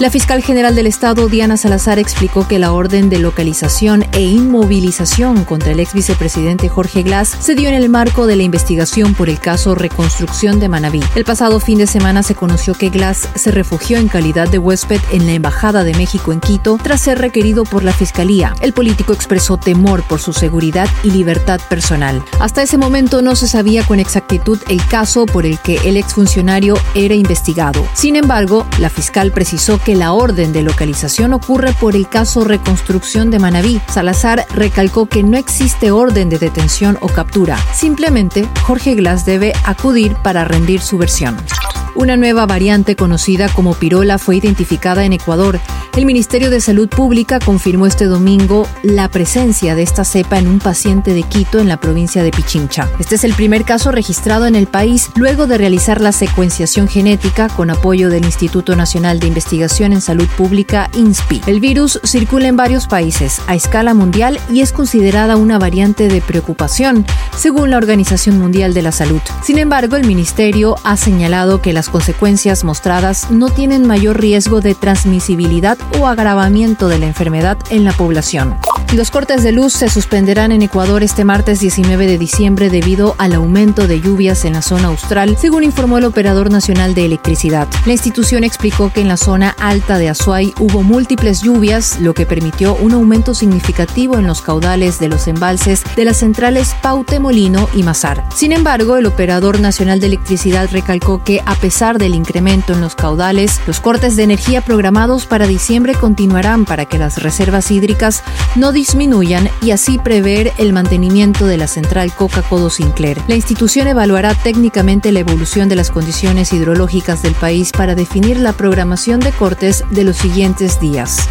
La fiscal general del Estado, Diana Salazar, explicó que la orden de localización e inmovilización contra el ex vicepresidente Jorge Glass se dio en el marco de la investigación por el caso Reconstrucción de Manabí. El pasado fin de semana se conoció que Glass se refugió en calidad de huésped en la Embajada de México en Quito tras ser requerido por la fiscalía. El político expresó temor por su seguridad y libertad personal. Hasta ese momento no se sabía con exactitud el caso por el que el exfuncionario era investigado. Sin embargo, la fiscal precisó que que la orden de localización ocurre por el caso Reconstrucción de Manabí. Salazar recalcó que no existe orden de detención o captura. Simplemente, Jorge Glass debe acudir para rendir su versión. Una nueva variante conocida como pirola fue identificada en Ecuador. El Ministerio de Salud Pública confirmó este domingo la presencia de esta cepa en un paciente de Quito en la provincia de Pichincha. Este es el primer caso registrado en el país luego de realizar la secuenciación genética con apoyo del Instituto Nacional de Investigación en Salud Pública, INSPI. El virus circula en varios países a escala mundial y es considerada una variante de preocupación, según la Organización Mundial de la Salud. Sin embargo, el ministerio ha señalado que las consecuencias mostradas no tienen mayor riesgo de transmisibilidad o agravamiento de la enfermedad en la población. Los cortes de luz se suspenderán en Ecuador este martes 19 de diciembre debido al aumento de lluvias en la zona austral, según informó el Operador Nacional de Electricidad. La institución explicó que en la zona alta de Azuay hubo múltiples lluvias, lo que permitió un aumento significativo en los caudales de los embalses de las centrales Paute Molino y Mazar. Sin embargo, el Operador Nacional de Electricidad recalcó que a pesar del incremento en los caudales, los cortes de energía programados para diciembre continuarán para que las reservas hídricas no disminuyan y así prever el mantenimiento de la central Coca-Codo Sinclair. La institución evaluará técnicamente la evolución de las condiciones hidrológicas del país para definir la programación de cortes de los siguientes días.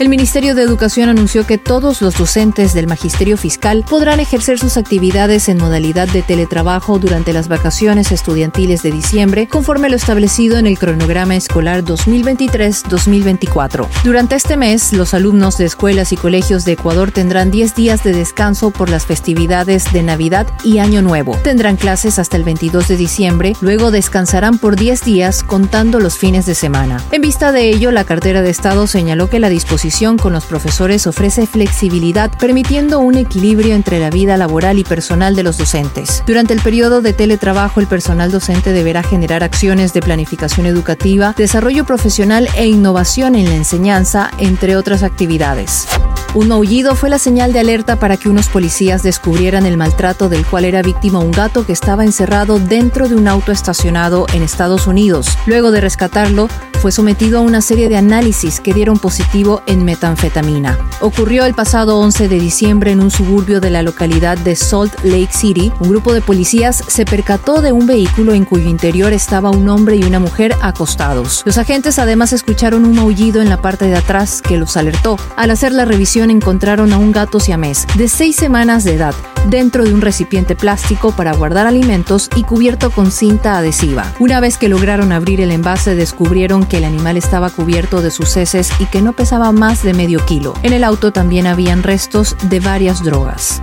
El Ministerio de Educación anunció que todos los docentes del Magisterio Fiscal podrán ejercer sus actividades en modalidad de teletrabajo durante las vacaciones estudiantiles de diciembre, conforme lo establecido en el cronograma escolar 2023-2024. Durante este mes, los alumnos de escuelas y colegios de Ecuador tendrán 10 días de descanso por las festividades de Navidad y Año Nuevo. Tendrán clases hasta el 22 de diciembre, luego descansarán por 10 días contando los fines de semana. En vista de ello, la cartera de Estado señaló que la disposición con los profesores ofrece flexibilidad, permitiendo un equilibrio entre la vida laboral y personal de los docentes. Durante el periodo de teletrabajo, el personal docente deberá generar acciones de planificación educativa, desarrollo profesional e innovación en la enseñanza, entre otras actividades. Un maullido fue la señal de alerta para que unos policías descubrieran el maltrato del cual era víctima un gato que estaba encerrado dentro de un auto estacionado en Estados Unidos. Luego de rescatarlo, fue sometido a una serie de análisis que dieron positivo en metanfetamina. Ocurrió el pasado 11 de diciembre en un suburbio de la localidad de Salt Lake City. Un grupo de policías se percató de un vehículo en cuyo interior estaba un hombre y una mujer acostados. Los agentes además escucharon un maullido en la parte de atrás que los alertó. Al hacer la revisión encontraron a un gato siamés de seis semanas de edad dentro de un recipiente plástico para guardar alimentos y cubierto con cinta adhesiva. Una vez que lograron abrir el envase descubrieron que el animal estaba cubierto de sus heces y que no pesaba más de medio kilo. En el auto también habían restos de varias drogas.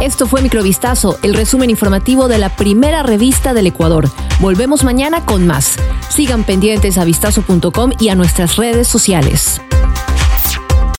Esto fue Microvistazo, el resumen informativo de la primera revista del Ecuador. Volvemos mañana con más. Sigan pendientes a vistazo.com y a nuestras redes sociales.